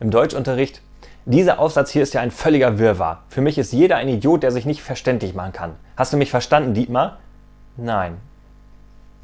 Im Deutschunterricht, dieser Aufsatz hier ist ja ein völliger Wirrwarr. Für mich ist jeder ein Idiot, der sich nicht verständlich machen kann. Hast du mich verstanden, Dietmar? Nein.